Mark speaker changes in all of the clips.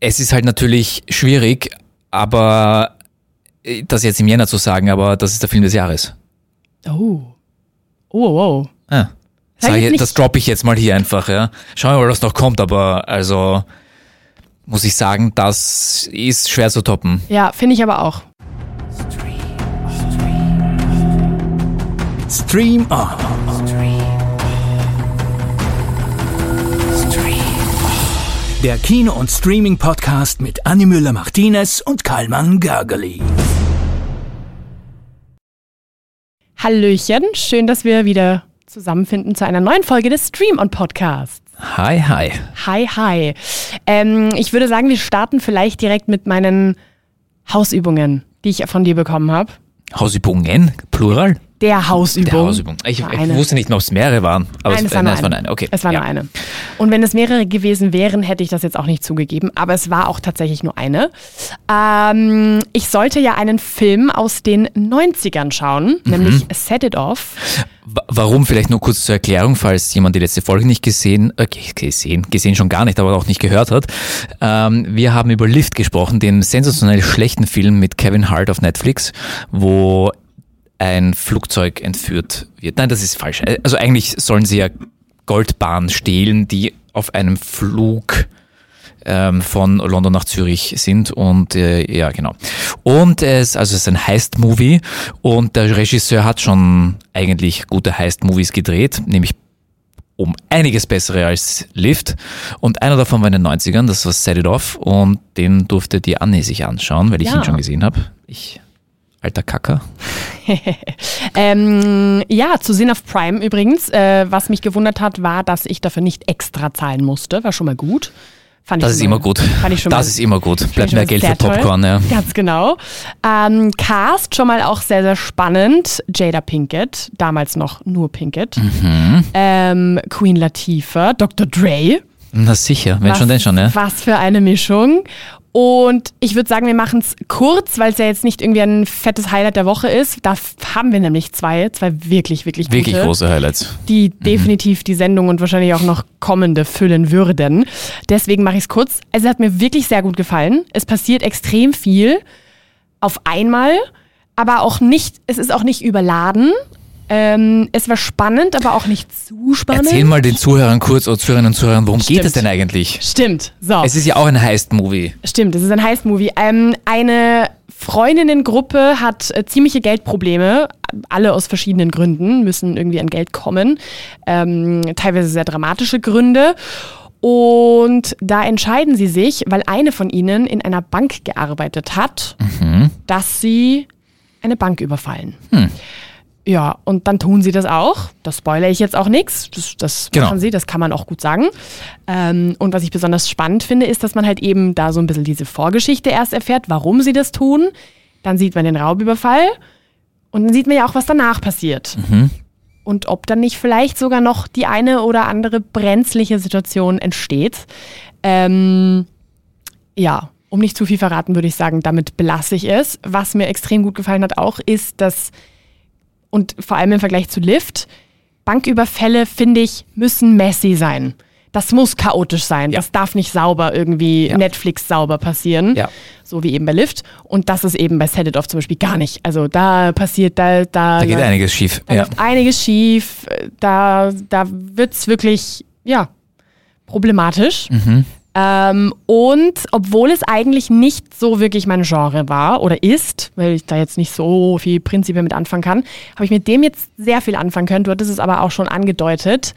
Speaker 1: es ist halt natürlich schwierig, aber äh, das jetzt im Jänner zu sagen, aber das ist der Film des Jahres.
Speaker 2: Oh. Oh, wow.
Speaker 1: Ja.
Speaker 2: Jetzt
Speaker 1: ich, das droppe ich jetzt mal hier einfach, ja. Schauen wir mal, was noch kommt, aber also muss ich sagen, das ist schwer zu toppen.
Speaker 2: Ja, finde ich aber auch.
Speaker 3: Stream On. Der Kino- und Streaming-Podcast mit Annie Müller-Martinez und Karlmann Gergely.
Speaker 2: Hallöchen, schön, dass wir wieder zusammenfinden zu einer neuen Folge des Stream on Podcasts.
Speaker 1: Hi, hi.
Speaker 2: Hi, hi. Ähm, ich würde sagen, wir starten vielleicht direkt mit meinen Hausübungen, die ich von dir bekommen habe.
Speaker 1: Hausübungen, Plural?
Speaker 2: Der Hausübung.
Speaker 1: Der Hausübung. Ich, ich wusste nicht mehr, ob es mehrere waren. Aber
Speaker 2: Nein,
Speaker 1: es,
Speaker 2: war
Speaker 1: äh,
Speaker 2: nur
Speaker 1: nein, es
Speaker 2: eine.
Speaker 1: war eine. Okay.
Speaker 2: Es war
Speaker 1: ja.
Speaker 2: nur eine. Und wenn es mehrere gewesen wären, hätte ich das jetzt auch nicht zugegeben. Aber es war auch tatsächlich nur eine. Ähm, ich sollte ja einen Film aus den 90ern schauen,
Speaker 1: Mhm.
Speaker 2: nämlich Set It Off.
Speaker 1: Wa- Warum vielleicht nur kurz zur Erklärung, falls jemand die letzte Folge nicht gesehen, äh, ge- gesehen, gesehen schon gar nicht, aber auch nicht gehört hat. Ähm, wir haben über Lift gesprochen, den sensationell schlechten Film mit Kevin Hart auf Netflix, wo ein Flugzeug entführt wird. Nein, das ist falsch. Also eigentlich sollen sie ja Goldbahn stehlen, die auf einem Flug ähm, von London nach Zürich sind und äh, ja genau. Und es also es ist ein Heist-Movie und der Regisseur hat schon eigentlich gute Heist-Movies gedreht, nämlich um einiges bessere als Lift und einer davon war in den 90ern, das war Set It Off und den durfte die Anne sich anschauen, weil ich
Speaker 2: Ja.
Speaker 1: ihn schon gesehen habe. Ich alter Kacker.
Speaker 2: Ähm, ja, zu sehen auf Prime übrigens. Äh, was mich gewundert hat, war, dass ich dafür nicht extra zahlen musste. War schon mal gut. Fand
Speaker 1: Das
Speaker 2: ich
Speaker 1: ist immer gut. Das
Speaker 2: mal
Speaker 1: ist immer gut. Bleibt mehr Geld für Popcorn, ja.
Speaker 2: Ganz genau. Ähm, Cast schon mal auch sehr, sehr spannend. Jada Pinkett, damals noch nur Pinkett.
Speaker 1: Mhm.
Speaker 2: Ähm, Queen Latifah, Dr. Dre.
Speaker 1: Na sicher, wenn
Speaker 2: Was-
Speaker 1: schon, denn schon, ne?
Speaker 2: Was für eine Mischung. Und ich würde sagen, wir machen es kurz, weil es ja jetzt nicht irgendwie ein fettes Highlight der Woche ist. Da haben wir nämlich zwei, zwei wirklich, wirklich gute
Speaker 1: Wirklich große Highlights.
Speaker 2: die definitiv die Sendung und wahrscheinlich auch noch kommende füllen würden. Deswegen mache ich es kurz. Also es hat mir wirklich sehr gut gefallen. Es passiert extrem viel auf einmal, aber auch nicht, es ist auch nicht überladen. Ähm, es war spannend, aber auch nicht zu spannend.
Speaker 1: Erzähl mal den Zuhörern kurz oder Zuhörerinnen und Zuhörern, worum geht
Speaker 2: Stimmt.
Speaker 1: es denn eigentlich?
Speaker 2: Stimmt, so.
Speaker 1: Es ist ja auch ein Heist-Movie.
Speaker 2: Stimmt, es ist ein Heist-Movie. Ähm, eine Freundinnengruppe hat äh, ziemliche Geldprobleme, alle aus verschiedenen Gründen, müssen irgendwie an Geld kommen, ähm, teilweise sehr dramatische Gründe. Und da entscheiden sie sich, weil eine von ihnen in einer Bank gearbeitet hat, dass sie eine Bank überfallen. Ja, und dann tun sie das auch. Das spoilere ich jetzt auch nichts. Das, das
Speaker 1: Genau.
Speaker 2: machen sie, das kann man auch gut sagen. Ähm, und was ich besonders spannend finde, ist, dass man halt eben da so ein bisschen diese Vorgeschichte erst erfährt, warum sie das tun. Dann sieht man den Raubüberfall und dann sieht man ja auch, was danach passiert. Und ob dann nicht vielleicht sogar noch die eine oder andere brenzliche Situation entsteht. Ähm, ja, um nicht zu viel verraten, würde ich sagen, damit belasse ich es. Was mir extrem gut gefallen hat auch, ist, dass, und vor allem im Vergleich zu Lift, Banküberfälle, finde ich, müssen messy sein. Das muss chaotisch sein.
Speaker 1: Ja.
Speaker 2: Das darf nicht sauber irgendwie
Speaker 1: Ja.
Speaker 2: Netflix sauber passieren.
Speaker 1: Ja.
Speaker 2: So wie eben bei Lift. Und das ist eben bei Set It Off zum Beispiel gar nicht. Also da passiert, da, da,
Speaker 1: Da geht einiges schief.
Speaker 2: da läuft einiges schief. Da, da wird's wirklich, ja, problematisch.
Speaker 1: Mhm.
Speaker 2: Ähm, und obwohl es eigentlich nicht so wirklich mein Genre war oder ist, weil ich da jetzt nicht so viel Prinzipien mit anfangen kann, habe ich mit dem jetzt sehr viel anfangen können. Du hattest es aber auch schon angedeutet.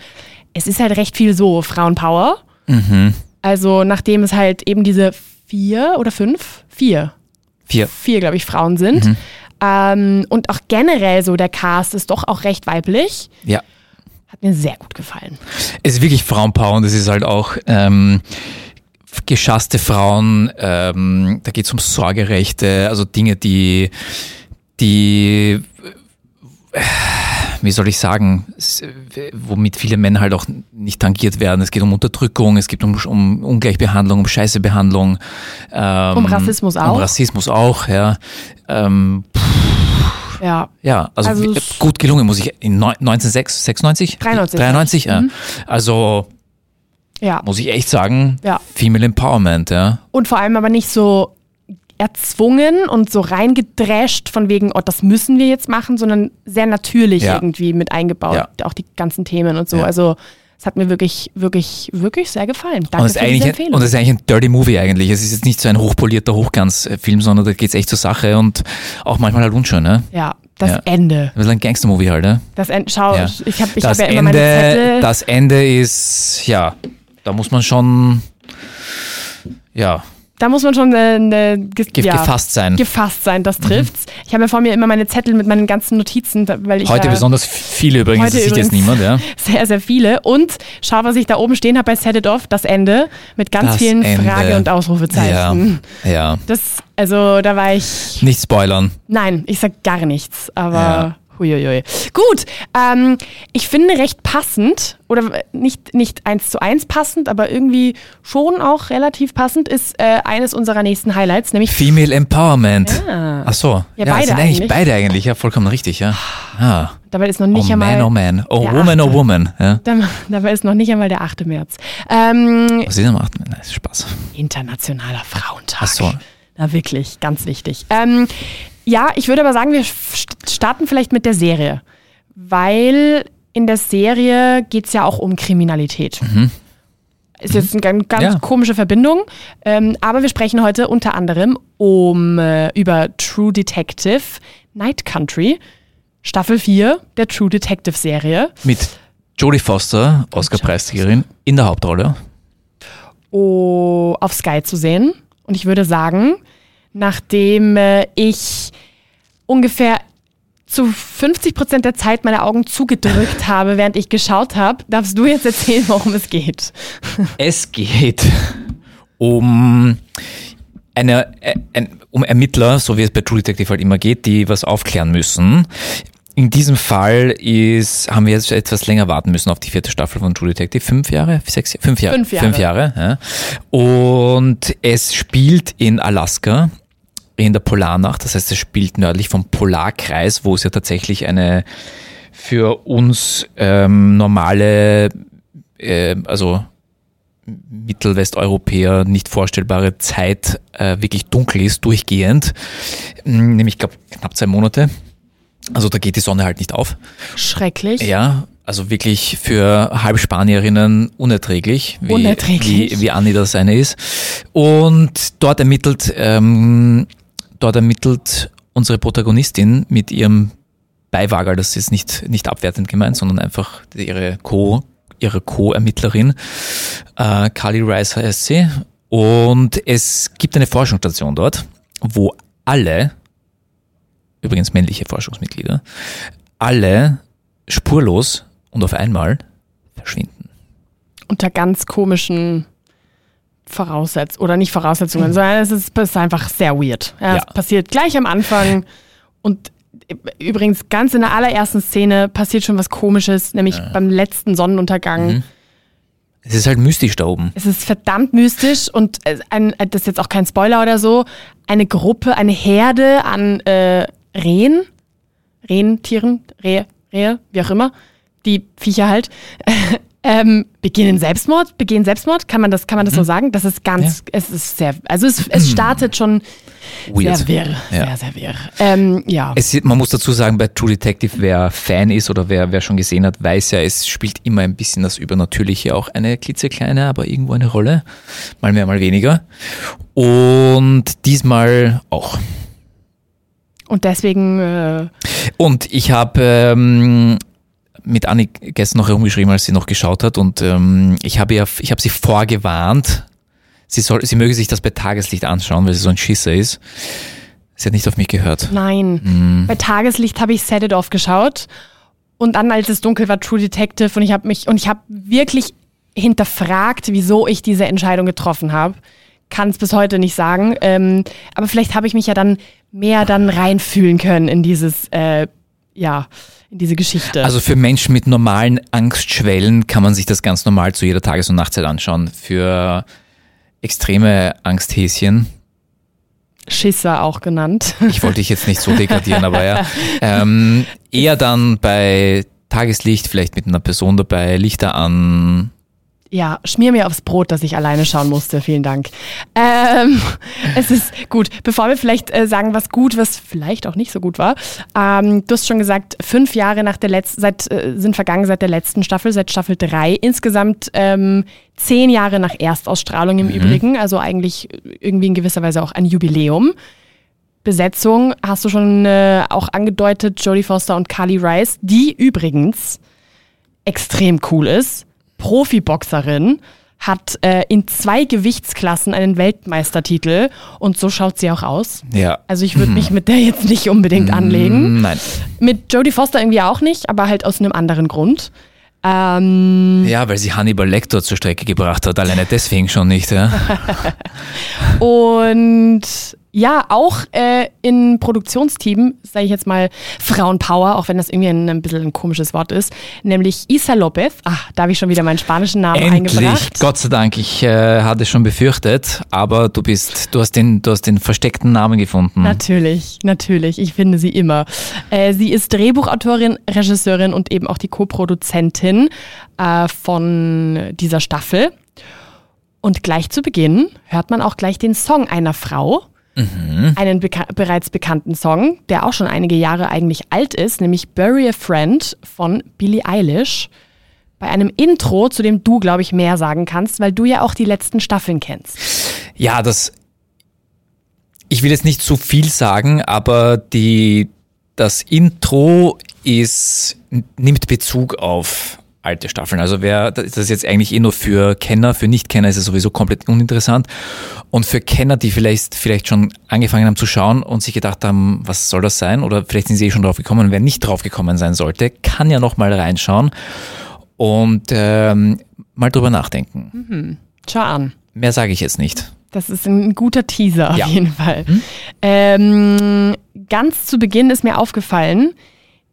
Speaker 2: Es ist halt recht viel so Frauenpower.
Speaker 1: Mhm.
Speaker 2: Also nachdem es halt eben diese vier oder fünf, vier,
Speaker 1: Vier.
Speaker 2: vier, glaube ich, Frauen sind.
Speaker 1: Mhm.
Speaker 2: Ähm, und auch generell so der Cast ist doch auch recht weiblich.
Speaker 1: Ja.
Speaker 2: Hat mir sehr gut gefallen.
Speaker 1: Es ist wirklich Frauenpower und es ist halt auch ähm, geschasste Frauen, ähm, da geht es um Sorgerechte, also Dinge, die, die äh, wie soll ich sagen, womit viele Männer halt auch nicht tangiert werden. Es geht um Unterdrückung, es geht um, um Ungleichbehandlung, um Scheißebehandlung. Ähm,
Speaker 2: Um Rassismus auch.
Speaker 1: Um Rassismus auch, ja. Ähm,
Speaker 2: Ja.
Speaker 1: ja, also,
Speaker 2: Also
Speaker 1: gut gelungen, muss ich, in neun- 1996?
Speaker 2: 93.
Speaker 1: 93, ja.
Speaker 2: Mhm.
Speaker 1: Also,
Speaker 2: Ja.
Speaker 1: muss ich echt sagen,
Speaker 2: Ja.
Speaker 1: Female Empowerment, ja.
Speaker 2: Und vor allem aber nicht so erzwungen und so reingedrescht von wegen, oh, das müssen wir jetzt machen, sondern sehr natürlich
Speaker 1: Ja.
Speaker 2: irgendwie mit eingebaut,
Speaker 1: Ja.
Speaker 2: auch die ganzen Themen und so.
Speaker 1: Ja.
Speaker 2: Also es hat mir wirklich, wirklich, wirklich sehr gefallen. Danke
Speaker 1: Und es, ist
Speaker 2: für diese
Speaker 1: eigentlich,
Speaker 2: Empfehlung.
Speaker 1: und es ist eigentlich ein Dirty Movie eigentlich. Es ist jetzt nicht so ein hochpolierter Hochglanzfilm, sondern da geht es echt zur Sache und auch manchmal halt unschön, ne?
Speaker 2: ja, das
Speaker 1: Ja.
Speaker 2: Ende.
Speaker 1: Ein bisschen ein Gangster-Movie halt, ne?
Speaker 2: Das Ende. Schau,
Speaker 1: Ja.
Speaker 2: ich habe ich
Speaker 1: das,
Speaker 2: hab ja immer meine
Speaker 1: Ende,
Speaker 2: Zettel.
Speaker 1: das Ende ist, ja, da muss man schon, ja,
Speaker 2: da muss man schon äh, äh, ge ja,
Speaker 1: gefasst sein.
Speaker 2: gefasst sein, das trifft's. Ich habe ja vor mir immer meine Zettel mit meinen ganzen Notizen, weil ich
Speaker 1: Heute
Speaker 2: ja
Speaker 1: besonders viele übrigens,
Speaker 2: Heute
Speaker 1: das sieht jetzt niemand, ja.
Speaker 2: sehr, sehr viele. Und schau, was ich da oben stehen habe bei Set It Off, das Ende mit ganz
Speaker 1: Das
Speaker 2: vielen
Speaker 1: Ende.
Speaker 2: Frage- und Ausrufezeichen.
Speaker 1: Ja, ja.
Speaker 2: Das, also da war ich,
Speaker 1: Nicht spoilern.
Speaker 2: nein, ich sag gar nichts, aber
Speaker 1: Ja.
Speaker 2: Huiuiui. Gut, ähm, ich finde recht passend, oder nicht, nicht eins zu eins passend, aber irgendwie schon auch relativ passend, ist äh, eines unserer nächsten Highlights, nämlich
Speaker 1: Female Empowerment.
Speaker 2: Ja.
Speaker 1: Ach so.
Speaker 2: Ja,
Speaker 1: das
Speaker 2: beide
Speaker 1: sind eigentlich
Speaker 2: eigentlich.
Speaker 1: beide eigentlich, ja, vollkommen richtig, ja. Ah.
Speaker 2: dabei ist noch
Speaker 1: Oh
Speaker 2: nicht einmal
Speaker 1: man, oh man. Oh woman, oh woman. Ja.
Speaker 2: Dabei- ist noch nicht einmal der 8. März. Ähm,
Speaker 1: Was ist am 8. Nein, ist Spaß.
Speaker 2: Internationaler Frauentag.
Speaker 1: Ach so.
Speaker 2: Na wirklich, ganz wichtig. Ähm, ja, ich würde aber sagen, wir st- starten vielleicht mit der Serie. Weil in der Serie geht es ja auch um Kriminalität. Ist jetzt eine ganz, ganz
Speaker 1: Mhm. Ja.
Speaker 2: komische Verbindung. Ähm, aber wir sprechen heute unter anderem um äh, über True Detective Night Country, Staffel 4 der True Detective Serie.
Speaker 1: Mit Jodie Foster, Oscar-Preisträgerin, in der Hauptrolle.
Speaker 2: oh, auf Sky zu sehen. Und ich würde sagen, nachdem äh, ich ungefähr zu 50 Prozent der Zeit meine Augen zugedrückt habe, während ich geschaut habe, darfst du jetzt erzählen, worum es geht.
Speaker 1: Es geht um eine, äh, ein, um Ermittler, so wie es bei True Detective halt immer geht, die was aufklären müssen. In diesem Fall ist, haben wir jetzt etwas länger warten müssen auf die vierte Staffel von True Detective. Fünf Jahre? Sechs, fünf Jahre?
Speaker 2: Fünf Jahre.
Speaker 1: Fünf Jahre ja. Und es spielt in Alaska, in der Polarnacht. Das heißt, es spielt nördlich vom Polarkreis, wo es ja tatsächlich eine für uns ähm, normale, äh, also Mittelwesteuropäer nicht vorstellbare Zeit äh, wirklich dunkel ist, durchgehend. Mm, Nämlich, ich glaube, knapp zwei Monate. Also da geht die Sonne halt nicht auf.
Speaker 2: Schrecklich.
Speaker 1: Ja, also wirklich für Halbspanierinnen unerträglich, wie,
Speaker 2: Unerträglich.
Speaker 1: wie, wie Anni das eine ist. Und dort ermittelt, ähm, dort ermittelt unsere Protagonistin mit ihrem Beiwager, das ist nicht, nicht abwertend gemeint, sondern einfach ihre Co, ihre Co-Ermittlerin, äh, Carly Rice heißt sie. Und es gibt eine Forschungsstation dort, wo alle, übrigens männliche Forschungsmitglieder, alle spurlos und auf einmal verschwinden.
Speaker 2: Unter ganz komischen Voraussetzungen, oder nicht Voraussetzungen, sondern es ist, es ist einfach sehr weird. Ja.
Speaker 1: Ja.
Speaker 2: Es passiert gleich am Anfang und übrigens ganz in der allerersten Szene passiert schon was komisches, nämlich beim letzten Sonnenuntergang.
Speaker 1: Mhm. Es ist halt mystisch da oben.
Speaker 2: Es ist verdammt mystisch und es- ein, das ist jetzt auch kein Spoiler oder so. Eine Gruppe, eine Herde an äh, Rehen, Rentieren, Rehe, Rehe, wie auch immer, die Viecher halt, ähm, beginnen Selbstmord, begehen Selbstmord, kann man das, kann man das so sagen? Das ist ganz, es ist sehr, also es, es startet schon
Speaker 1: Weird.
Speaker 2: sehr wirr,
Speaker 1: Ja.
Speaker 2: sehr, sehr wirr. Ähm, ja.
Speaker 1: Es, man muss dazu sagen, bei True Detective, wer Fan ist oder wer, wer schon gesehen hat, weiß ja, es spielt immer ein bisschen das Übernatürliche auch eine klitzekleine, aber irgendwo eine Rolle. Mal mehr, mal weniger. Und diesmal auch.
Speaker 2: Und deswegen, äh,
Speaker 1: Und ich habe ähm, mit Anni gestern noch herumgeschrieben, als sie noch geschaut hat. Und ähm, ich habe ja, ich habe sie vorgewarnt, sie soll, sie möge sich das bei Tageslicht anschauen, weil sie so ein Schisser ist. Sie hat nicht auf mich gehört.
Speaker 2: Nein.
Speaker 1: Mhm.
Speaker 2: Bei Tageslicht habe ich Set It Off geschaut und dann, als es dunkel war, True Detective und ich habe mich und ich habe wirklich hinterfragt, wieso ich diese Entscheidung getroffen habe. Kann es bis heute nicht sagen. Ähm, aber vielleicht habe ich mich ja dann mehr dann reinfühlen können in dieses, äh, ja, in diese Geschichte.
Speaker 1: Also für Menschen mit normalen Angstschwellen kann man sich das ganz normal zu jeder Tages- und Nachtzeit anschauen. Für extreme Angsthäschen,
Speaker 2: Schisser auch genannt.
Speaker 1: ich wollte dich jetzt nicht so degradieren, aber ja, ähm, eher dann bei Tageslicht, vielleicht mit einer Person dabei, Lichter an,
Speaker 2: Ja, schmier mir aufs Brot, dass ich alleine schauen musste. Vielen Dank. Ähm, es ist gut. Bevor wir vielleicht äh, sagen, was gut, was vielleicht auch nicht so gut war. Ähm, du hast schon gesagt, fünf Jahre nach der letzten, seit, äh, sind vergangen seit der letzten Staffel, seit Staffel drei. Insgesamt ähm, zehn Jahre nach Erstausstrahlung im Übrigen. Also eigentlich irgendwie in gewisser Weise auch ein Jubiläum. Besetzung hast du schon äh, auch angedeutet, Jodie Foster und Carly Rice, die übrigens extrem cool ist. Profiboxerin, hat äh, in zwei Gewichtsklassen einen Weltmeistertitel und so schaut sie auch aus.
Speaker 1: Ja.
Speaker 2: Also ich würde mich mit der jetzt nicht unbedingt anlegen.
Speaker 1: Nein.
Speaker 2: Mit Jodie Foster irgendwie auch nicht, aber halt aus einem anderen Grund. Ähm,
Speaker 1: Ja, weil sie Hannibal Lecter zur Strecke gebracht hat. Alleine deswegen schon nicht, ja.
Speaker 2: Und ja, auch äh, in Produktionsteam, sage ich jetzt mal Frauenpower, auch wenn das irgendwie ein, ein bisschen ein komisches Wort ist, nämlich Isa Lopez. Ach, da habe ich schon wieder meinen spanischen Namen
Speaker 1: Endlich,
Speaker 2: eingebracht.
Speaker 1: Gott sei Dank. Ich äh, hatte es schon befürchtet, aber du bist, du hast den, du hast den versteckten Namen gefunden.
Speaker 2: Natürlich, natürlich. Ich finde sie immer. Äh, sie ist Drehbuchautorin, Regisseurin und eben auch die Co-Produzentin äh, von dieser Staffel. Und gleich zu Beginn hört man auch gleich den Song einer Frau. Einen beka bereits bekannten Song, der auch schon einige Jahre eigentlich alt ist, nämlich Bury a Friend von Billie Eilish. Bei einem Intro, zu dem du, glaube ich, mehr sagen kannst, weil du ja auch die letzten Staffeln kennst.
Speaker 1: Ja, das. Ich will jetzt nicht zu viel sagen, aber die, das Intro ist, nimmt Bezug auf alte Staffeln. Also wer, das ist jetzt eigentlich eh nur für Kenner, für Nicht-Kenner ist es sowieso komplett uninteressant. Und für Kenner, die vielleicht, vielleicht schon angefangen haben zu schauen und sich gedacht haben, was soll das sein? Oder vielleicht sind sie eh schon drauf gekommen. Und wer nicht drauf gekommen sein sollte, kann ja noch mal reinschauen und ähm, mal drüber nachdenken.
Speaker 2: Schau an.
Speaker 1: Mehr sage ich jetzt nicht.
Speaker 2: Das ist ein guter Teaser auf
Speaker 1: Ja.
Speaker 2: jeden Fall. Ähm, ganz zu Beginn ist mir aufgefallen,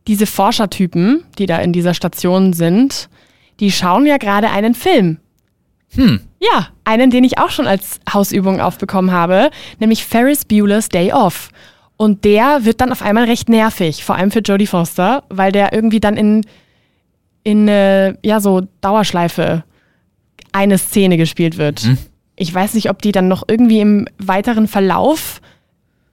Speaker 2: diese Forschertypen, die da in dieser Station sind, die schauen ja gerade einen Film.
Speaker 1: Hm.
Speaker 2: Ja, einen, den ich auch schon als Hausübung aufbekommen habe, nämlich Ferris Bueller's Day Off. Und der wird dann auf einmal recht nervig, vor allem für Jodie Foster, weil der irgendwie dann in, in äh, ja, so Dauerschleife eine Szene gespielt wird. Ich weiß nicht, ob die dann noch irgendwie im weiteren Verlauf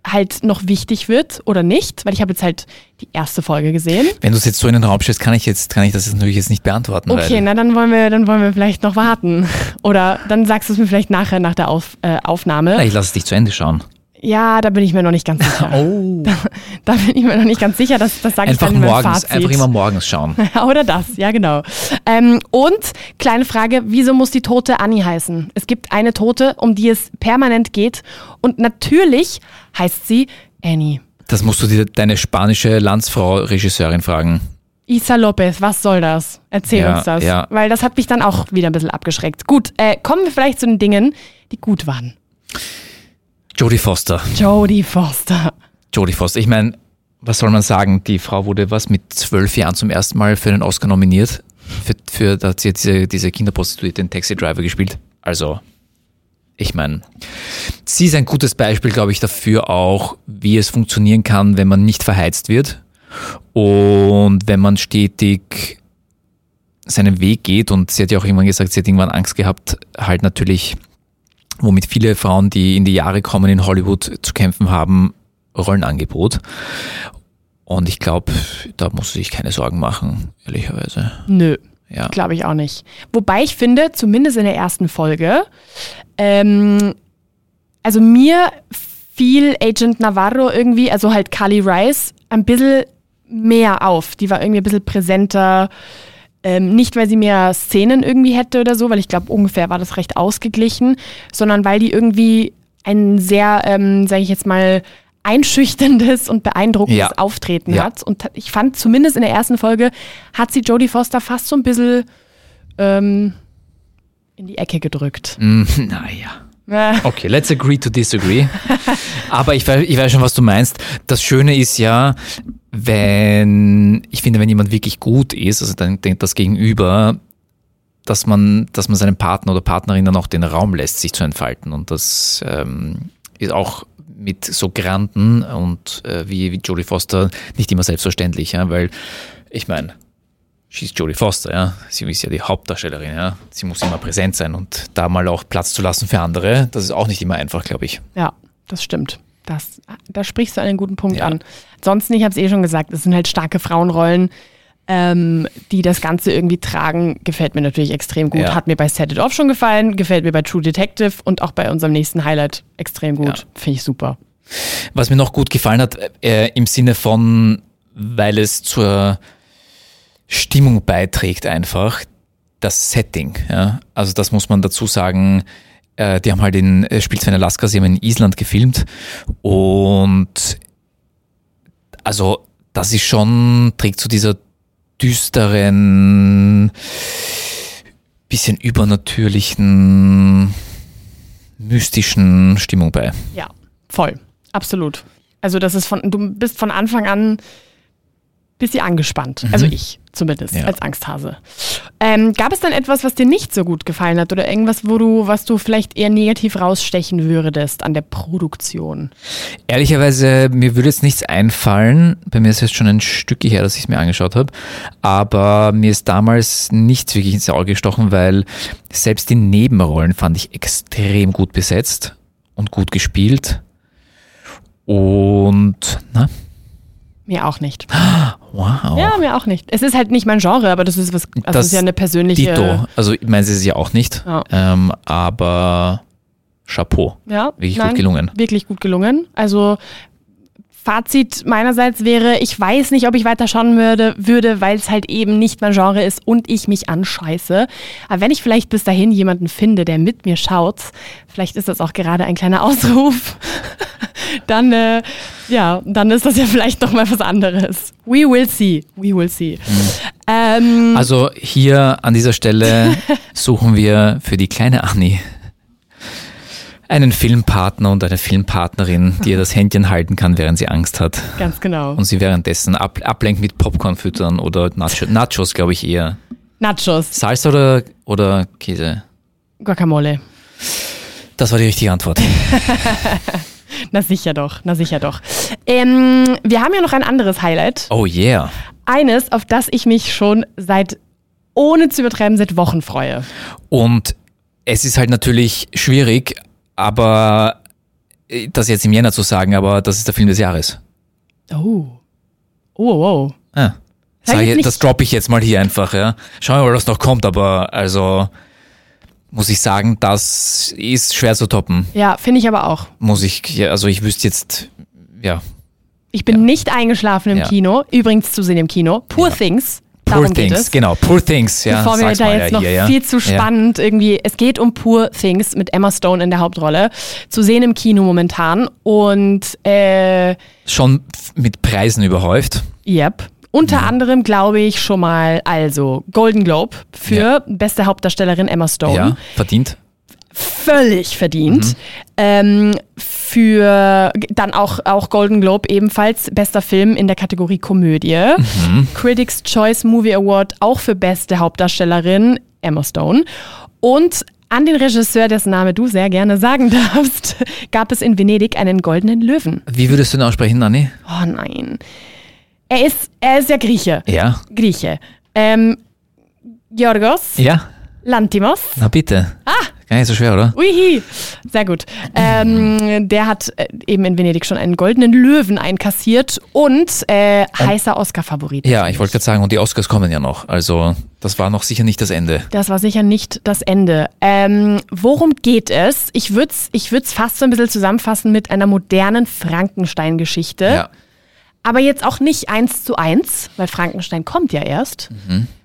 Speaker 2: halt noch wichtig wird oder nicht, weil ich habe jetzt halt die erste Folge gesehen.
Speaker 1: Wenn du es jetzt so in den Raum stellst, kann ich jetzt, kann ich das jetzt natürlich jetzt nicht beantworten.
Speaker 2: Okay, na dann wollen wir, dann wollen wir vielleicht noch warten. Oder dann sagst du es mir vielleicht nachher nach der Auf, äh, Aufnahme.
Speaker 1: Na, ich lasse es dich zu Ende schauen.
Speaker 2: Ja, da bin ich mir noch nicht ganz sicher.
Speaker 1: Oh.
Speaker 2: Da bin ich mir noch nicht ganz sicher, das, das sage ich dann in meinem
Speaker 1: morgens,
Speaker 2: Fazit.
Speaker 1: einfach immer morgens schauen.
Speaker 2: Oder das, ja genau. Ähm, und kleine Frage, wieso muss die Tote Annie heißen? Es gibt eine Tote, um die es permanent geht und natürlich heißt sie Annie.
Speaker 1: Das musst du dir deine spanische Landsfrau Regisseurin fragen.
Speaker 2: Isa Lopez, was soll das? Erzähl
Speaker 1: Ja,
Speaker 2: uns das.
Speaker 1: ja.
Speaker 2: Weil das hat mich dann auch wieder ein bisschen abgeschreckt. Gut, äh, kommen wir vielleicht zu den Dingen, die gut waren.
Speaker 1: Jodie Foster.
Speaker 2: Jodie Foster.
Speaker 1: Jodie Foster. Ich meine, was soll man sagen? Die Frau wurde was mit zwölf Jahren zum ersten Mal für einen Oscar nominiert. Für, für da hat sie jetzt diese, diese Kinderprostituierte in Taxi Driver gespielt. Also, ich meine, sie ist ein gutes Beispiel, glaube ich, dafür auch, wie es funktionieren kann, wenn man nicht verheizt wird und wenn man stetig seinen Weg geht. Und sie hat ja auch irgendwann gesagt, sie hat irgendwann Angst gehabt, halt natürlich womit viele Frauen, die in die Jahre kommen, in Hollywood zu kämpfen haben, Rollenangebot. Und ich glaube, da muss sich keine Sorgen machen, ehrlicherweise.
Speaker 2: Nö,
Speaker 1: Ja.
Speaker 2: glaube ich auch nicht. Wobei ich finde, zumindest in der ersten Folge, ähm, also mir fiel Agent Navarro irgendwie, also halt Carly Rice, ein bisschen mehr auf. Die war irgendwie ein bisschen präsenter. Ähm, nicht, weil sie mehr Szenen irgendwie hätte oder so, weil ich glaube, ungefähr war das recht ausgeglichen, sondern weil die irgendwie ein sehr, ähm, sage ich jetzt mal, einschüchterndes und beeindruckendes
Speaker 1: Ja.
Speaker 2: Auftreten
Speaker 1: Ja.
Speaker 2: hat. Und ich fand, zumindest in der ersten Folge hat sie Jodie Foster fast so ein bisschen ähm, in die Ecke gedrückt.
Speaker 1: Mm, naja. Okay, let's agree to disagree. Aber ich weiß, ich weiß schon, was du meinst. Das Schöne ist ja, wenn, ich finde, wenn jemand wirklich gut ist, also dann denkt das Gegenüber, dass man, dass man seinem Partner oder Partnerin dann auch den Raum lässt, sich zu entfalten. Und das ähm, ist auch mit so Granden und äh, wie, wie Jodie Foster nicht immer selbstverständlich, ja, weil ich meine, She's Jodie Foster, ja. Sie ist ja die Hauptdarstellerin, ja. Sie muss immer präsent sein und da mal auch Platz zu lassen für andere, das ist auch nicht immer einfach, glaube ich.
Speaker 2: Ja, das stimmt. Das, da sprichst du einen guten Punkt
Speaker 1: Ja.
Speaker 2: an. Ansonsten, ich habe es eh schon gesagt, es sind halt starke Frauenrollen, ähm, die das Ganze irgendwie tragen. Gefällt mir natürlich extrem gut.
Speaker 1: Ja.
Speaker 2: Hat mir bei Set It Off schon gefallen, gefällt mir bei True Detective und auch bei unserem nächsten Highlight extrem gut.
Speaker 1: Ja.
Speaker 2: Finde ich super.
Speaker 1: Was mir noch gut gefallen hat, äh, im Sinne von, weil es zur Stimmung beiträgt einfach, das Setting. Ja? Also das muss man dazu sagen. Äh, die haben halt in, äh, spielt zwar in Alaska, sie haben in Island gefilmt und also das ist schon, trägt zu dieser düsteren, bisschen übernatürlichen, mystischen Stimmung bei.
Speaker 2: Ja, voll. Absolut. Also das ist von, du bist von Anfang an bisschen angespannt. Also ich zumindest
Speaker 1: Mhm. Ja.
Speaker 2: als Angsthase. Ähm, gab es dann etwas, was dir nicht so gut gefallen hat oder irgendwas, wo du, was du vielleicht eher negativ rausstechen würdest an der Produktion?
Speaker 1: Ehrlicherweise, mir würde jetzt nichts einfallen. Bei mir ist es schon ein Stück her, dass ich es mir angeschaut habe. Aber mir ist damals nichts wirklich ins Auge gestochen, weil selbst die Nebenrollen fand ich extrem gut besetzt und gut gespielt. Und, na,
Speaker 2: Mir auch nicht.
Speaker 1: wow.
Speaker 2: Ja, mir auch nicht. Es ist halt nicht mein Genre, aber das ist was, also das ist ja eine persönliche.
Speaker 1: Dito. Also, ich meine, es ist ja auch nicht.
Speaker 2: Ja.
Speaker 1: Ähm, aber Chapeau.
Speaker 2: Ja,
Speaker 1: Wirklich
Speaker 2: nein,
Speaker 1: gut gelungen.
Speaker 2: Wirklich gut gelungen. Also Fazit meinerseits wäre, ich weiß nicht, ob ich weiter schauen würde, würde weil es halt eben nicht mein Genre ist und ich mich anscheiße. Aber wenn ich vielleicht bis dahin jemanden finde, der mit mir schaut, vielleicht ist das auch gerade ein kleiner Ausruf, dann, äh, ja, dann ist das ja vielleicht noch mal was anderes. We will see. We will see. Ähm,
Speaker 1: Also hier an dieser Stelle suchen wir für die kleine Anni einen Filmpartner und eine Filmpartnerin, die ihr das Händchen halten kann, während sie Angst hat.
Speaker 2: ganz genau.
Speaker 1: Und sie währenddessen ab, ablenkt mit Popcorn füttern oder Nacho, Nachos, glaube ich eher.
Speaker 2: Nachos,
Speaker 1: Salsa oder, oder Käse?
Speaker 2: Guacamole.
Speaker 1: Das war die richtige Antwort.
Speaker 2: Na sicher doch, na sicher doch. Ähm, wir haben ja noch ein anderes Highlight.
Speaker 1: Oh yeah.
Speaker 2: Eines, auf das ich mich schon seit, ohne zu übertreiben, seit Wochen freue.
Speaker 1: Und es ist halt natürlich schwierig, aber äh, das jetzt im Jänner zu sagen, aber das ist der Film des Jahres.
Speaker 2: Oh. Oh, wow.
Speaker 1: Ah.
Speaker 2: Sag
Speaker 1: ich, das droppe ich jetzt mal hier einfach, ja. Schauen wir mal, was noch kommt, aber also muss ich sagen, das ist schwer zu toppen.
Speaker 2: Ja, finde ich aber auch.
Speaker 1: Muss ich, ja, also ich wüsste jetzt, ja,
Speaker 2: Ich bin nicht eingeschlafen im
Speaker 1: Ja.
Speaker 2: Kino, übrigens zu sehen im Kino. Poor Things.
Speaker 1: Poor
Speaker 2: Darum geht
Speaker 1: Things,
Speaker 2: es.
Speaker 1: genau, Poor Things, ja.
Speaker 2: Bevor wir da jetzt
Speaker 1: ja,
Speaker 2: noch
Speaker 1: hier, ja.
Speaker 2: viel zu
Speaker 1: Ja.
Speaker 2: spannend irgendwie. Es geht um Poor Things mit Emma Stone in der Hauptrolle. Zu sehen im Kino momentan. Und äh,
Speaker 1: Schon mit Preisen überhäuft.
Speaker 2: Yep. Unter anderem glaube ich schon mal, also Golden Globe für
Speaker 1: Ja.
Speaker 2: beste Hauptdarstellerin Emma Stone.
Speaker 1: Ja, verdient.
Speaker 2: Völlig verdient. Ähm, für dann auch, auch Golden Globe ebenfalls bester Film in der Kategorie Komödie. Critics Choice Movie Award auch für beste Hauptdarstellerin Emma Stone. Und an den Regisseur, dessen Name du sehr gerne sagen darfst, gab es in Venedig einen goldenen Löwen.
Speaker 1: Wie würdest du ihn aussprechen, Anni?
Speaker 2: Oh nein. Er ist, er ist ja Grieche.
Speaker 1: Ja.
Speaker 2: Grieche. Ähm, Georgos
Speaker 1: Ja,
Speaker 2: Lantimos.
Speaker 1: na bitte. Ah. Gar nicht so schwer, oder?
Speaker 2: Uihi. Sehr gut. Ähm, der hat äh, eben in Venedig schon einen goldenen Löwen einkassiert und äh, heißer Oscar-Favorit.
Speaker 1: Ja, ich wollte gerade sagen, und die Oscars kommen ja noch. Also, das war noch sicher nicht das Ende.
Speaker 2: Das war sicher nicht das Ende. Ähm, worum geht es? Ich würde es ich würd's fast so ein bisschen zusammenfassen mit einer modernen Frankenstein-Geschichte.
Speaker 1: Ja.
Speaker 2: Aber jetzt auch nicht eins zu eins, weil Frankenstein kommt ja erst.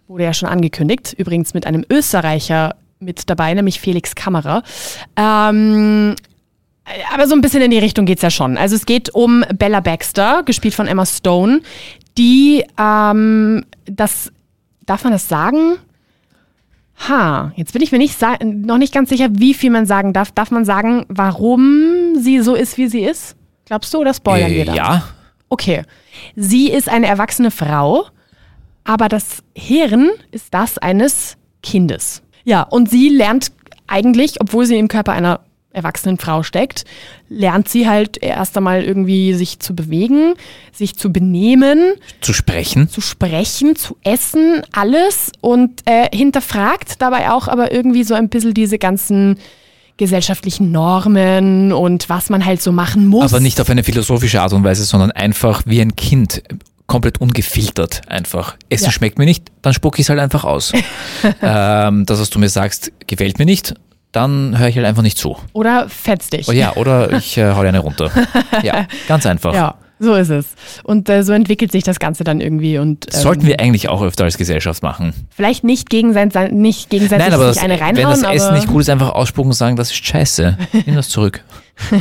Speaker 2: Wurde ja schon angekündigt. Übrigens mit einem Österreicher mit dabei, nämlich Felix Kammerer. Ähm, aber so ein bisschen in die Richtung geht's ja schon. Also es geht um Bella Baxter, gespielt von Emma Stone, die ähm, das, darf man das sagen? Ha, jetzt bin ich mir nicht noch nicht ganz sicher, wie viel man sagen darf. Darf man sagen, warum sie so ist, wie sie ist? Glaubst du oder spoilern wir
Speaker 1: Äh,
Speaker 2: dann?
Speaker 1: ja,
Speaker 2: Okay. Sie ist eine erwachsene Frau, aber das Hirn ist das eines Kindes. Ja, und sie lernt eigentlich, obwohl sie im Körper einer erwachsenen Frau steckt, lernt sie halt erst einmal irgendwie sich zu bewegen, sich zu benehmen,
Speaker 1: Zu sprechen.
Speaker 2: zu sprechen, zu essen, alles und äh, hinterfragt dabei auch aber irgendwie so ein bisschen diese ganzen gesellschaftlichen Normen und was man halt so machen muss.
Speaker 1: Aber nicht auf eine philosophische Art und Weise, sondern einfach wie ein Kind. Komplett ungefiltert einfach. Essen
Speaker 2: Ja.
Speaker 1: schmeckt mir nicht, dann spucke ich es halt einfach aus. ähm, das, was du mir sagst, gefällt mir nicht, dann höre ich halt einfach nicht zu.
Speaker 2: Oder fetz dich.
Speaker 1: Oh ja, oder ich äh, hau dir eine runter. Ja, ganz einfach.
Speaker 2: Ja, so ist es. Und äh, so entwickelt sich das Ganze dann irgendwie. Und ähm,
Speaker 1: Sollten wir eigentlich auch öfter als Gesellschaft machen.
Speaker 2: vielleicht nicht, gegenseitig, nicht gegenseitig
Speaker 1: Nein, aber das,
Speaker 2: eine
Speaker 1: wenn
Speaker 2: reinhauen,
Speaker 1: das Essen nicht gut ist, einfach ausspucken und sagen, das ist scheiße. Nimm das zurück.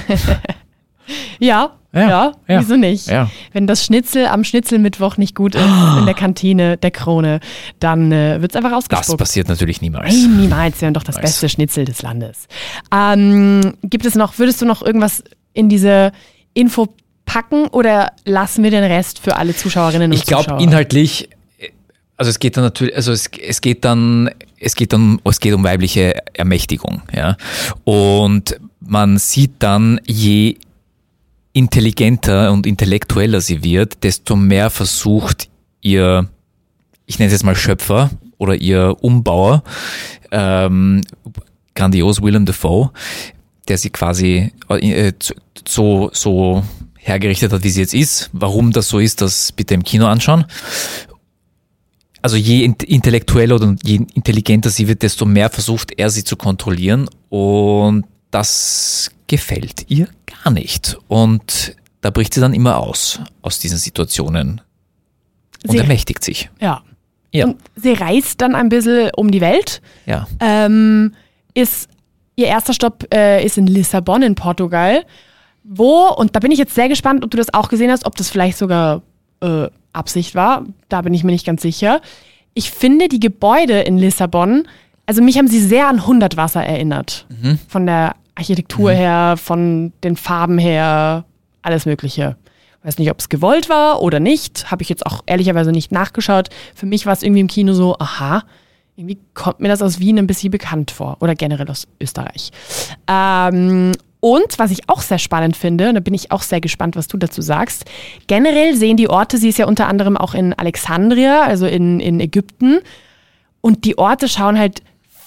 Speaker 2: ja, ja,
Speaker 1: Ja, ja,
Speaker 2: wieso nicht?
Speaker 1: ja.
Speaker 2: Wenn das Schnitzel am Schnitzelmittwoch nicht gut ist in der Kantine der Krone, dann äh, wird es einfach
Speaker 1: Das
Speaker 2: ausgespuckt.
Speaker 1: passiert natürlich niemals.
Speaker 2: Nein, niemals. Wir haben doch das
Speaker 1: Nice.
Speaker 2: beste Schnitzel des Landes. Ähm, gibt es noch, würdest du noch irgendwas in diese Info packen oder lassen wir den Rest für alle Zuschauerinnen und
Speaker 1: Ich glaube
Speaker 2: Zuschauer?
Speaker 1: inhaltlich, also es geht dann natürlich, also es, es geht dann, es geht dann, es geht um weibliche Ermächtigung, ja. Und man sieht dann, je intelligenter und intellektueller sie wird, desto mehr versucht ihr, ich nenne es jetzt mal Schöpfer oder ihr Umbauer, ähm, grandios Willem Dafoe, der sie quasi äh, so, so hergerichtet hat, wie sie jetzt ist. Warum das so ist, das bitte im Kino anschauen. Also je int- intellektueller oder je intelligenter sie wird, desto mehr versucht er sie zu kontrollieren und das gefällt ihr gar nicht. Und da bricht sie dann immer aus, aus diesen Situationen und
Speaker 2: Sie-
Speaker 1: ermächtigt sich.
Speaker 2: Ja.
Speaker 1: Ja,
Speaker 2: Und sie reist dann ein bisschen um die Welt.
Speaker 1: ja.
Speaker 2: Ähm, ist, ihr erster Stopp äh, ist in Lissabon in Portugal. Wo, und da bin ich jetzt sehr gespannt, ob du das auch gesehen hast, ob das vielleicht sogar äh, Absicht war. Da bin ich mir nicht ganz sicher. Ich finde die Gebäude in Lissabon, also mich haben sie sehr an Hundertwasser erinnert. Von der Architektur her, von den Farben her, alles Mögliche. Weiß nicht, ob es gewollt war oder nicht. Habe ich jetzt auch ehrlicherweise nicht nachgeschaut. Für mich war es irgendwie im Kino so, aha, irgendwie kommt mir das aus Wien ein bisschen bekannt vor. Oder generell aus Österreich. Ähm, und was ich auch sehr spannend finde, und da bin ich auch sehr gespannt, was du dazu sagst, generell sehen die Orte, sie ist ja unter anderem auch in Alexandria, also in, in Ägypten, und die Orte schauen halt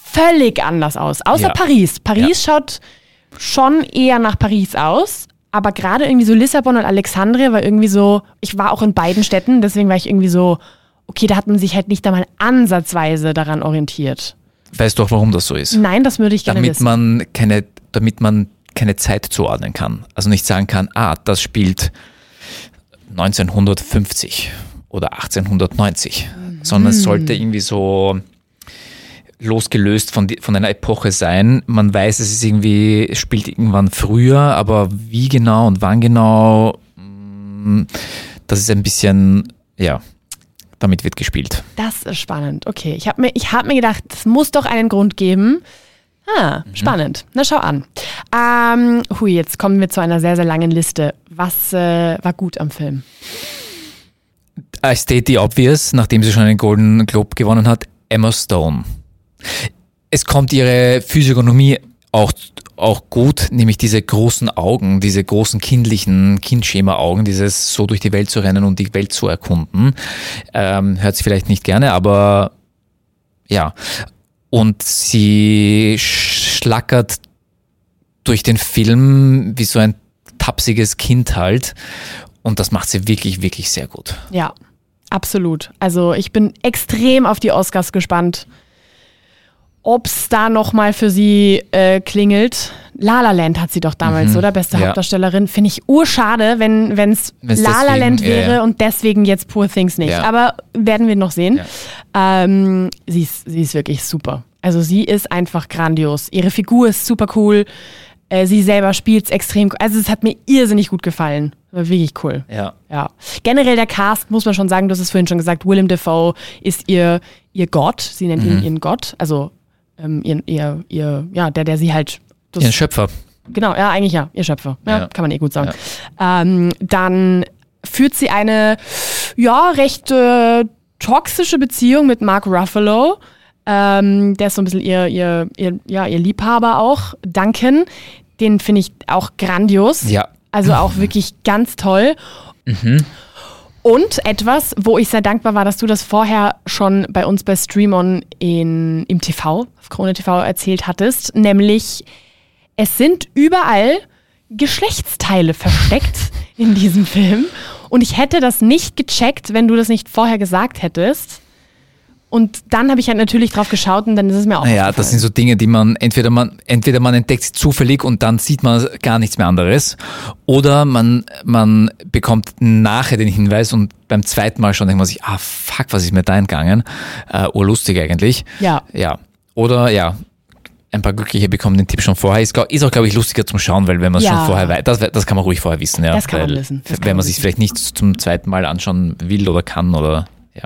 Speaker 2: völlig anders aus. Außer
Speaker 1: Ja.
Speaker 2: Paris. Paris schaut schon eher nach Paris aus. Aber gerade irgendwie so Lissabon und Alexandria war irgendwie so, ich war auch in beiden Städten, deswegen war ich irgendwie so, okay, da hat man sich halt nicht einmal ansatzweise daran orientiert.
Speaker 1: Weißt du auch, warum das so ist?
Speaker 2: Nein, das würde ich gerne
Speaker 1: damit
Speaker 2: wissen.
Speaker 1: man keine, damit man keine Zeit zuordnen kann. Also nicht sagen kann, ah, das spielt 1950 oder 1890, sondern es sollte irgendwie so losgelöst von, die, von einer Epoche sein. Man weiß, es ist irgendwie, es spielt irgendwann früher, aber wie genau und wann genau, mm, das ist ein bisschen, ja, damit wird gespielt.
Speaker 2: Das ist spannend. Okay, ich habe mir, ich hab mir gedacht, es muss doch einen Grund geben. Ah, spannend. Na, schau an. Ähm, hui, jetzt kommen wir zu einer sehr, sehr langen Liste. Was äh, war gut am Film?
Speaker 1: I state the obvious, nachdem sie schon einen Golden Globe gewonnen hat, Emma Stone. Es kommt ihre Physiognomie auch, auch gut, nämlich diese großen Augen, diese großen kindlichen Kindschema-Augen, dieses so durch die Welt zu rennen und die Welt zu erkunden. Ähm, hört sie vielleicht nicht gerne, aber ja. Und sie schlackert durch den Film wie so ein tapsiges Kind halt. Und das macht sie wirklich, wirklich sehr gut.
Speaker 2: Ja, absolut. Also ich bin extrem auf die Oscars gespannt. Ob es da nochmal für sie äh, klingelt. La La Land hat sie doch damals, oder? Beste
Speaker 1: Ja.
Speaker 2: Hauptdarstellerin. Finde ich urschade, wenn es
Speaker 1: Wenn's
Speaker 2: La La Land wäre
Speaker 1: ja.
Speaker 2: und deswegen jetzt Poor Things nicht.
Speaker 1: Ja.
Speaker 2: Aber werden wir noch sehen. Ähm, sie, ist, sie ist wirklich super. Also sie ist einfach grandios. Ihre Figur ist super cool. Äh, sie selber spielt es extrem gut. Also es hat mir irrsinnig gut gefallen. War wirklich cool.
Speaker 1: Ja.
Speaker 2: Ja. Generell der Cast, muss man schon sagen, du hast es vorhin schon gesagt, Willem Dafoe ist ihr, ihr Gott. Sie nennt
Speaker 1: Mhm.
Speaker 2: ihn ihren Gott. Also ähm, ihr, ihr, ihr, ja, der, der sie halt. Das,
Speaker 1: Ihren Schöpfer.
Speaker 2: genau, ja, eigentlich ja, ihr Schöpfer. Ja,
Speaker 1: Ja.
Speaker 2: kann man eh gut sagen. Ähm, dann führt sie eine, ja, recht äh, toxische Beziehung mit Mark Ruffalo. Ähm, der ist so ein bisschen ihr, ihr, ihr, ja, ihr Liebhaber auch, Duncan, Den finde ich auch grandios.
Speaker 1: Ja.
Speaker 2: Also auch wirklich ganz toll. Und etwas, wo ich sehr dankbar war, dass du das vorher schon bei uns bei Streamon in, im TV, auf Krone TV erzählt hattest, nämlich es sind überall Geschlechtsteile versteckt in diesem Film. Und ich hätte das nicht gecheckt, wenn du das nicht vorher gesagt hättest. Und dann habe ich halt natürlich drauf geschaut und dann ist es mir auch
Speaker 1: Naja, das sind so Dinge, die man entweder man entweder man entdeckt sie zufällig und dann sieht man gar nichts mehr anderes, oder man man bekommt nachher den Hinweis und beim zweiten Mal schon denkt man sich, ah fuck, was ist mir da entgangen? Äh, urlustig eigentlich.
Speaker 2: Ja.
Speaker 1: Ja. Oder ja. Ein paar Glückliche bekommen den Tipp schon vorher. Ist, ist auch, glaube ich, lustiger zum Schauen, weil wenn man es
Speaker 2: Ja.
Speaker 1: schon vorher weiß, das, das kann man ruhig vorher wissen. Ja,
Speaker 2: Das kann man wissen. Das
Speaker 1: wenn
Speaker 2: man
Speaker 1: man sich vielleicht nicht zum zweiten Mal anschauen will oder kann oder ja.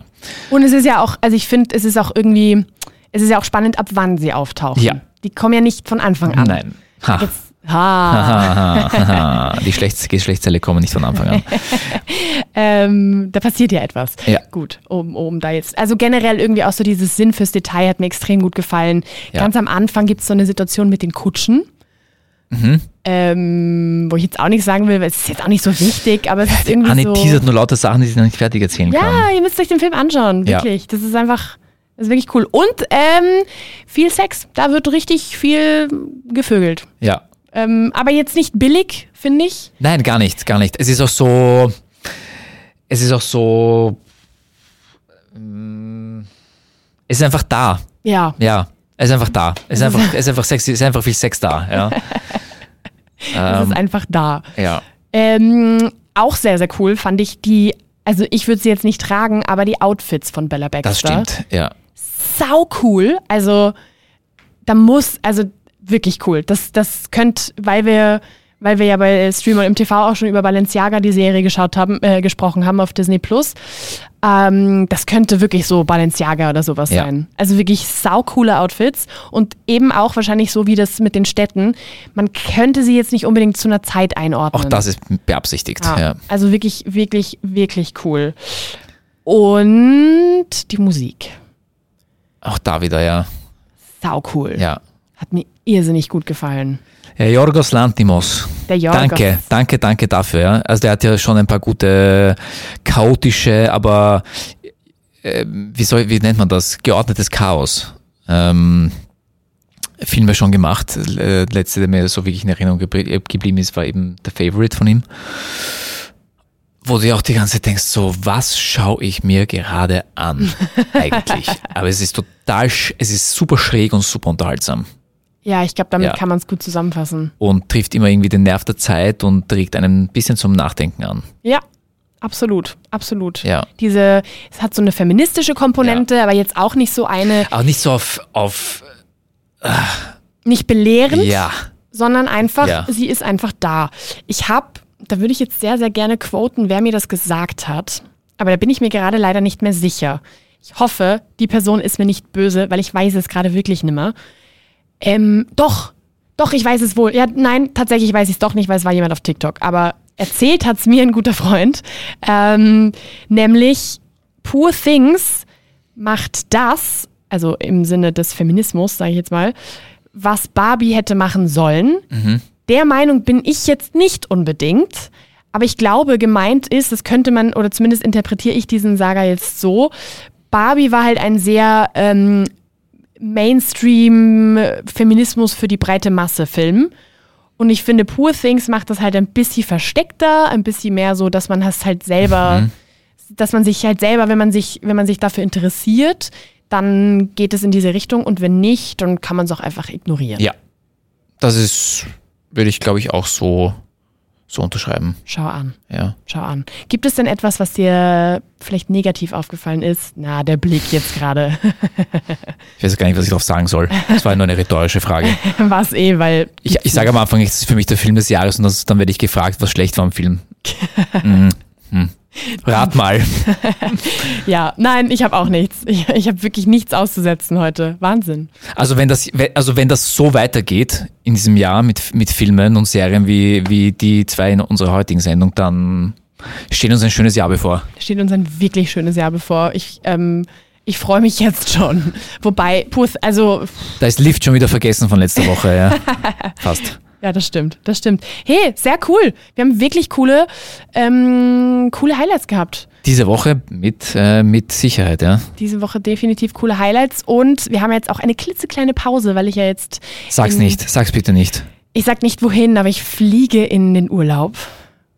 Speaker 2: Und es ist ja auch, also ich finde, es ist auch irgendwie, es ist ja auch spannend, ab wann sie auftauchen.
Speaker 1: Ja.
Speaker 2: Die kommen ja nicht von Anfang an.
Speaker 1: Nein. Ha.
Speaker 2: Jetzt, ha.
Speaker 1: Haha, haha. Die Schlechts Geschlechtsteile kommen nicht von Anfang an.
Speaker 2: Ähm, da passiert ja etwas.
Speaker 1: Ja.
Speaker 2: Gut, um, um da jetzt. Also generell irgendwie auch so dieses Sinn fürs Detail hat mir extrem gut gefallen.
Speaker 1: Ja.
Speaker 2: Ganz am Anfang gibt es so eine Situation mit den Kutschen.
Speaker 1: Mhm.
Speaker 2: Ähm, wo ich jetzt auch nichts sagen will, weil es ist jetzt auch nicht so wichtig, aber es ist irgendwie
Speaker 1: Anne
Speaker 2: so.
Speaker 1: teasert nur lauter Sachen, die sie noch nicht fertig erzählen kann.
Speaker 2: Ja, ihr müsst euch den Film anschauen,
Speaker 1: Ja.
Speaker 2: wirklich. Das ist einfach, das ist wirklich cool. Und ähm, viel Sex. Da wird richtig viel gevögelt.
Speaker 1: Ja.
Speaker 2: Ähm, aber jetzt nicht billig, finde ich.
Speaker 1: Nein, gar nicht, gar nicht. Es ist auch so, es ist auch so, mm, es ist einfach da.
Speaker 2: Ja.
Speaker 1: Ja, es ist einfach da. Es ist einfach, es ist einfach sexy, es ist einfach viel Sex da. Ja.
Speaker 2: Es
Speaker 1: Ähm,
Speaker 2: ist einfach da.
Speaker 1: ja.
Speaker 2: Ähm, auch sehr, sehr cool fand ich die, also ich würde sie jetzt nicht tragen, aber die Outfits von Bella Baxter.
Speaker 1: Das stimmt. Ja.
Speaker 2: Sau cool. Also da muss, also wirklich cool. Das, das könnt, weil wir, weil wir ja bei Streamer im TV auch schon über Balenciaga die Serie geschaut haben, äh, gesprochen haben auf Disney Plus. Ähm, das könnte wirklich so Balenciaga oder sowas
Speaker 1: Ja.
Speaker 2: sein. Also wirklich saucoole Outfits und eben auch wahrscheinlich so wie das mit den Städten. Man könnte sie jetzt nicht unbedingt zu einer Zeit einordnen.
Speaker 1: Auch das ist beabsichtigt.
Speaker 2: Ja.
Speaker 1: Ja.
Speaker 2: Also wirklich, wirklich, wirklich cool. Und die Musik.
Speaker 1: Auch da wieder, ja.
Speaker 2: Sau cool.
Speaker 1: Ja.
Speaker 2: Hat mir irrsinnig gut gefallen.
Speaker 1: Ja, Jorgos Lantimos.
Speaker 2: Der Jorgos.
Speaker 1: Danke, danke, danke dafür. Ja. Also der hat ja schon ein paar gute chaotische, aber äh, wie soll, wie nennt man das? Geordnetes Chaos. Ähm, Filme schon gemacht. Äh, Letzte, der mir so wirklich in Erinnerung gebl- geblieben ist, war eben The Favorite von ihm. Wo du ja auch die ganze Zeit denkst, so, was schaue ich mir gerade an? Eigentlich. Aber es ist total, es ist super schräg und super unterhaltsam.
Speaker 2: Ja, ich glaube, damit
Speaker 1: Ja.
Speaker 2: kann man es gut zusammenfassen.
Speaker 1: und trifft immer irgendwie den Nerv der Zeit und regt einen ein bisschen zum Nachdenken an.
Speaker 2: Ja, absolut, absolut.
Speaker 1: Ja.
Speaker 2: Diese, es hat so eine feministische Komponente, aber jetzt auch nicht so eine,
Speaker 1: Aber nicht so auf, auf
Speaker 2: nicht belehrend,
Speaker 1: ja,
Speaker 2: sondern einfach,
Speaker 1: Ja.
Speaker 2: sie ist einfach da. Ich habe, da würde ich jetzt sehr, sehr gerne quoten, wer mir das gesagt hat. Aber da bin ich mir gerade leider nicht mehr sicher. Ich hoffe, die Person ist mir nicht böse, weil ich weiß es gerade wirklich nimmer. Ähm, doch, doch, ich weiß es wohl. Ja, nein, tatsächlich weiß ich es doch nicht, weil es war jemand auf TikTok. Aber erzählt hat es mir ein guter Freund. Ähm, nämlich Poor Things macht das, also im Sinne des Feminismus, sage ich jetzt mal, was Barbie hätte machen sollen. Der Meinung bin ich jetzt nicht unbedingt. Aber ich glaube, gemeint ist, das könnte man, oder zumindest interpretiere ich diesen Saga jetzt so, Barbie war halt ein sehr ähm, Mainstream-Feminismus für die breite Masse-Film. Und ich finde, Poor Things macht das halt ein bisschen versteckter, ein bisschen mehr so, dass man es halt selber, dass man sich halt selber, wenn man sich, wenn man sich dafür interessiert, dann geht es in diese Richtung und wenn nicht, dann kann man es auch einfach ignorieren.
Speaker 1: ja. Das ist, würde ich glaube ich auch so, so unterschreiben.
Speaker 2: Schau an,
Speaker 1: Ja.
Speaker 2: schau an. Gibt es denn etwas, was dir vielleicht negativ aufgefallen ist? Na, der Blick jetzt gerade.
Speaker 1: Ich weiß gar nicht, was ich darauf sagen soll. Das war nur eine rhetorische Frage.
Speaker 2: War es eh, weil.
Speaker 1: Ich, ich sage am Anfang, es ist für mich der Film des Jahres und das, dann werde ich gefragt, was schlecht war am Film. Mhm. Hm. Rat mal.
Speaker 2: Ja, nein, ich habe auch nichts. Ich, ich habe wirklich nichts auszusetzen heute. Wahnsinn.
Speaker 1: Also wenn das, also wenn das so weitergeht in diesem Jahr mit, mit Filmen und Serien wie, wie die zwei in unserer heutigen Sendung, dann steht uns ein schönes Jahr bevor.
Speaker 2: Steht uns ein wirklich schönes Jahr bevor. Ich, ähm, ich freue mich jetzt schon. Wobei, Puth, also,
Speaker 1: Da ist Lift schon wieder vergessen von letzter Woche, ja. Fast.
Speaker 2: Ja, das stimmt, das stimmt. Hey, sehr cool. Wir haben wirklich coole, ähm, coole Highlights gehabt.
Speaker 1: Diese Woche mit, äh, mit Sicherheit, ja.
Speaker 2: Diese Woche definitiv coole Highlights und wir haben jetzt auch eine klitzekleine Pause, weil ich ja jetzt.
Speaker 1: Sag's
Speaker 2: in-
Speaker 1: nicht, sag's bitte nicht.
Speaker 2: Ich sag nicht wohin, aber ich fliege in den Urlaub.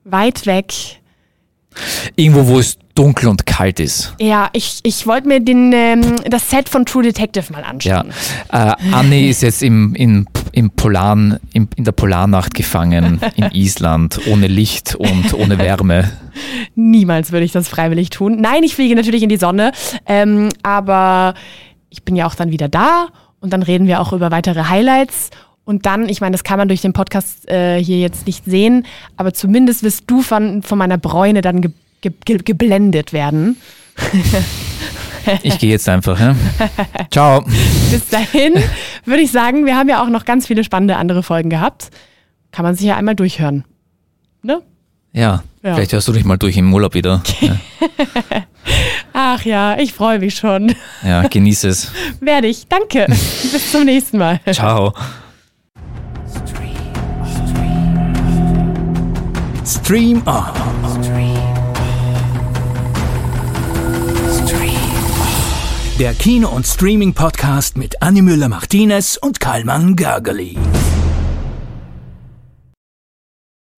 Speaker 2: Weit weg.
Speaker 1: Irgendwo, wo es dunkel und kalt ist.
Speaker 2: Ja, ich, ich wollte mir den, ähm, das Set von True Detective mal
Speaker 1: Ja.
Speaker 2: anschauen.
Speaker 1: Äh, Anni ist jetzt im, im, im Polaren, im, in der Polarnacht gefangen in Island, ohne Licht und ohne Wärme.
Speaker 2: Niemals würde ich das freiwillig tun. Nein, ich fliege natürlich in die Sonne, ähm, aber ich bin ja auch dann wieder da und dann reden wir auch über weitere Highlights. Und dann, ich meine, das kann man durch den Podcast äh, hier jetzt nicht sehen, aber zumindest wirst du von, von meiner Bräune dann ge ge ge geblendet werden.
Speaker 1: Ich gehe jetzt einfach. Ja? Ciao.
Speaker 2: Bis dahin würde ich sagen, wir haben ja auch noch ganz viele spannende andere Folgen gehabt. Kann man sich ja einmal durchhören. Ne?
Speaker 1: Ja,
Speaker 2: Ja.
Speaker 1: vielleicht hörst du dich mal durch im Urlaub wieder. Ja,
Speaker 2: Ach ja, ich freue mich schon.
Speaker 1: ja genieß es.
Speaker 2: Werde ich. Danke. Bis zum nächsten Mal.
Speaker 1: Ciao.
Speaker 3: Stream On. Der Kino- und Streaming-Podcast mit Annie Müller-Martinez und Karlmann Gergely.